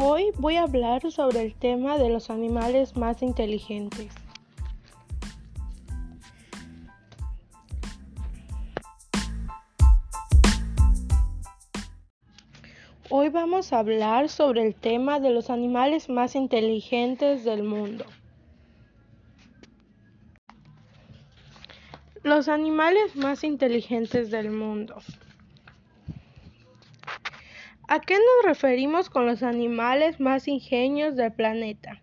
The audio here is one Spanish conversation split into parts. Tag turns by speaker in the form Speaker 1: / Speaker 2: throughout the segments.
Speaker 1: Hoy voy a hablar sobre el tema de los animales más inteligentes. Hoy vamos a hablar sobre el tema de los animales más inteligentes del mundo. Los animales más inteligentes del mundo. ¿A qué nos referimos con los animales más ingenios del planeta?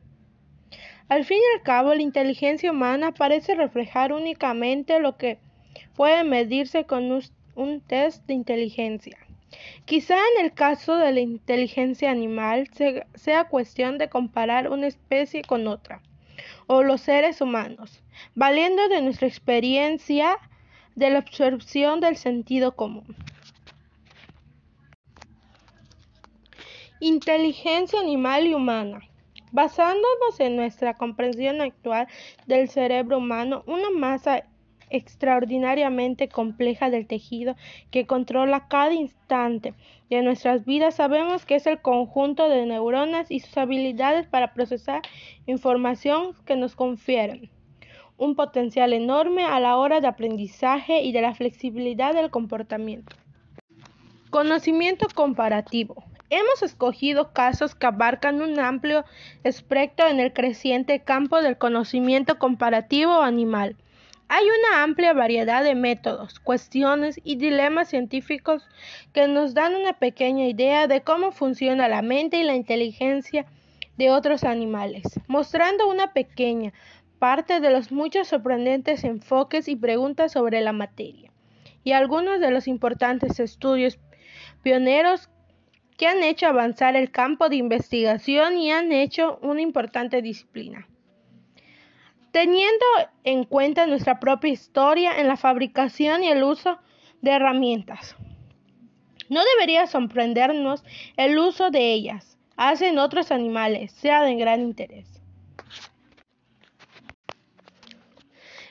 Speaker 1: Al fin y al cabo, la inteligencia humana parece reflejar únicamente lo que puede medirse con un test de inteligencia. Quizá en el caso de la inteligencia animal sea cuestión de comparar una especie con otra, o los seres humanos, valiendo de nuestra experiencia de la absorción del sentido común. Inteligencia animal y humana. Basándonos en nuestra comprensión actual del cerebro humano, una masa extraordinariamente compleja del tejido que controla cada instante de nuestras vidas, sabemos que es el conjunto de neuronas y sus habilidades para procesar información que nos confieren un potencial enorme a la hora de aprendizaje y de la flexibilidad del comportamiento. Conocimiento comparativo. Hemos escogido casos que abarcan un amplio espectro en el creciente campo del conocimiento comparativo animal. Hay una amplia variedad de métodos, cuestiones y dilemas científicos que nos dan una pequeña idea de cómo funciona la mente y la inteligencia de otros animales, mostrando una pequeña parte de los muchos sorprendentes enfoques y preguntas sobre la materia, y algunos de los importantes estudios pioneros que han hecho avanzar el campo de investigación y han hecho una importante disciplina. Teniendo en cuenta nuestra propia historia en la fabricación y el uso de herramientas. No debería sorprendernos el uso de ellas hacen otros animales, sea de gran interés.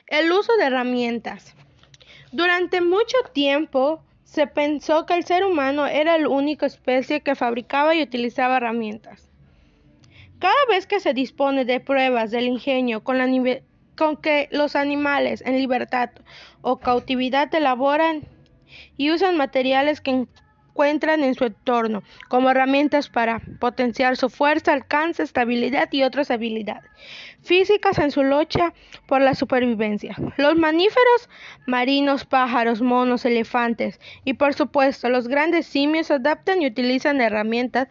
Speaker 1: El uso de herramientas. Durante mucho tiempo, se pensó que el ser humano era la única especie que fabricaba y utilizaba herramientas. Cada vez que se dispone de pruebas del ingenio con, con que los animales en libertad o cautividad elaboran y usan materiales que encuentran en su entorno como herramientas para potenciar su fuerza, alcance, estabilidad y otras habilidades físicas en su lucha por la supervivencia. Los mamíferos marinos, pájaros, monos, elefantes y por supuesto los grandes simios adaptan y utilizan herramientas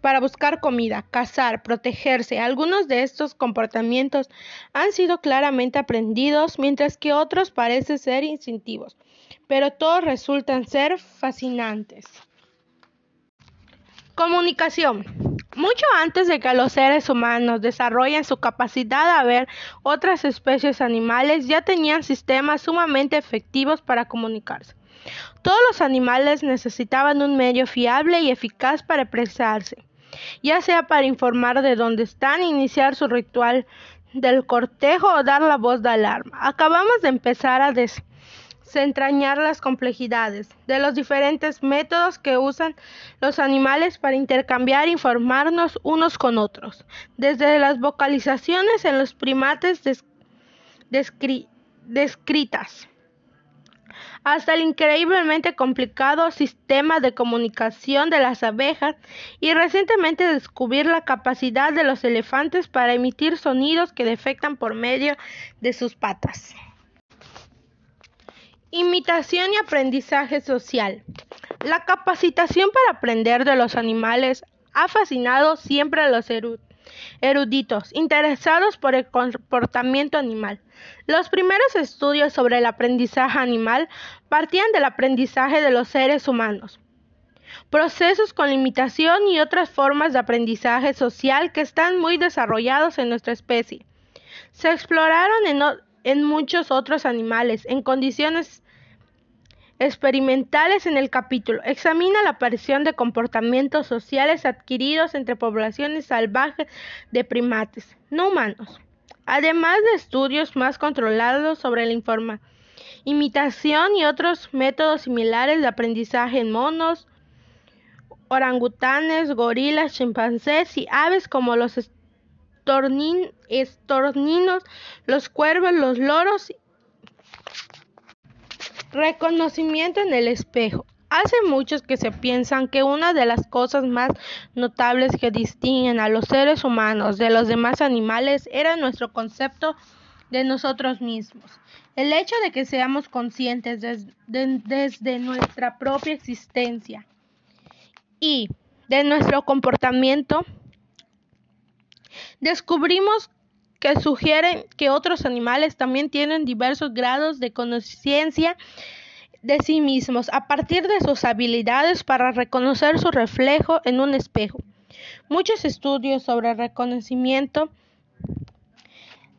Speaker 1: para buscar comida, cazar, protegerse. Algunos de estos comportamientos han sido claramente aprendidos, mientras que otros parecen ser instintivos, pero todos resultan ser fascinantes. Comunicación. Mucho antes de que los seres humanos desarrollen su capacidad de ver otras especies animales, ya tenían sistemas sumamente efectivos para comunicarse. Todos los animales necesitaban un medio fiable y eficaz para expresarse, ya sea para informar de dónde están, iniciar su ritual del cortejo o dar la voz de alarma. Acabamos de empezar a des entrañar las complejidades de los diferentes métodos que usan los animales para intercambiar e informarnos unos con otros, desde las vocalizaciones en los primates descritas hasta el increíblemente complicado sistema de comunicación de las abejas y recientemente descubrir la capacidad de los elefantes para emitir sonidos que defectan por medio de sus patas. Imitación y aprendizaje social. La capacitación para aprender de los animales ha fascinado siempre a los eruditos interesados por el comportamiento animal. Los primeros estudios sobre el aprendizaje animal partían del aprendizaje de los seres humanos. Procesos con imitación y otras formas de aprendizaje social que están muy desarrollados en nuestra especie. Se exploraron en en muchos otros animales en condiciones experimentales en el capítulo. Examina la aparición de comportamientos sociales adquiridos entre poblaciones salvajes de primates no humanos, además de estudios más controlados sobre la información, imitación y otros métodos similares de aprendizaje en monos orangutanes, gorilas, chimpancés y aves como los estorninos, los cuervos, los loros. Reconocimiento en el espejo. Hace muchos que se piensan que una de las cosas más notables que distinguen a los seres humanos de los demás animales era nuestro concepto de nosotros mismos. El hecho de que seamos conscientes desde nuestra propia existencia y de nuestro comportamiento, descubrimos que sugieren que otros animales también tienen diversos grados de conciencia de sí mismos a partir de sus habilidades para reconocer su reflejo en un espejo. Muchos estudios sobre reconocimiento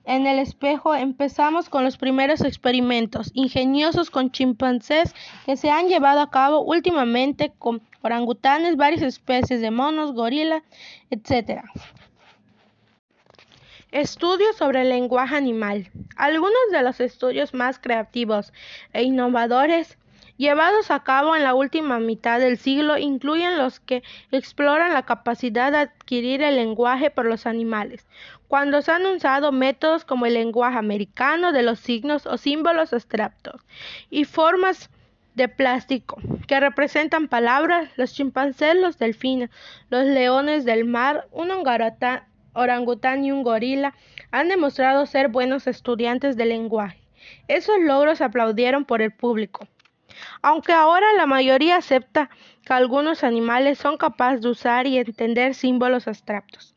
Speaker 1: en el espejo empezamos con los primeros experimentos ingeniosos con chimpancés que se han llevado a cabo últimamente con orangutanes, varias especies de monos, gorilas, etc. Estudios sobre el lenguaje animal. Algunos de los estudios más creativos e innovadores llevados a cabo en la última mitad del siglo incluyen los que exploran la capacidad de adquirir el lenguaje por los animales, cuando se han usado métodos como el lenguaje americano de los signos o símbolos abstractos y formas de plástico que representan palabras, los chimpancés, los delfines, los leones del mar, un orangután y un gorila han demostrado ser buenos estudiantes del lenguaje. Esos logros aplaudieron por el público. Aunque ahora la mayoría acepta que algunos animales son capaces de usar y entender símbolos abstractos.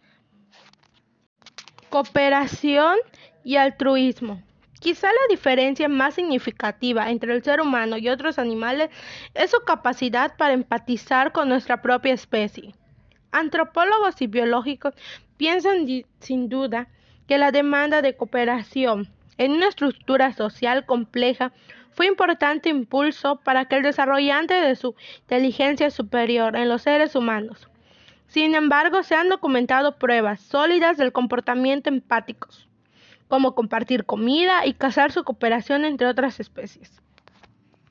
Speaker 1: Cooperación y altruismo. Quizá la diferencia más significativa entre el ser humano y otros animales es su capacidad para empatizar con nuestra propia especie. Antropólogos y biológicos piensan sin duda que la demanda de cooperación en una estructura social compleja fue importante impulso para que el desarrollante de su inteligencia superior en los seres humanos. Sin embargo, se han documentado pruebas sólidas del comportamiento empáticos, como compartir comida y cazar su cooperación entre otras especies.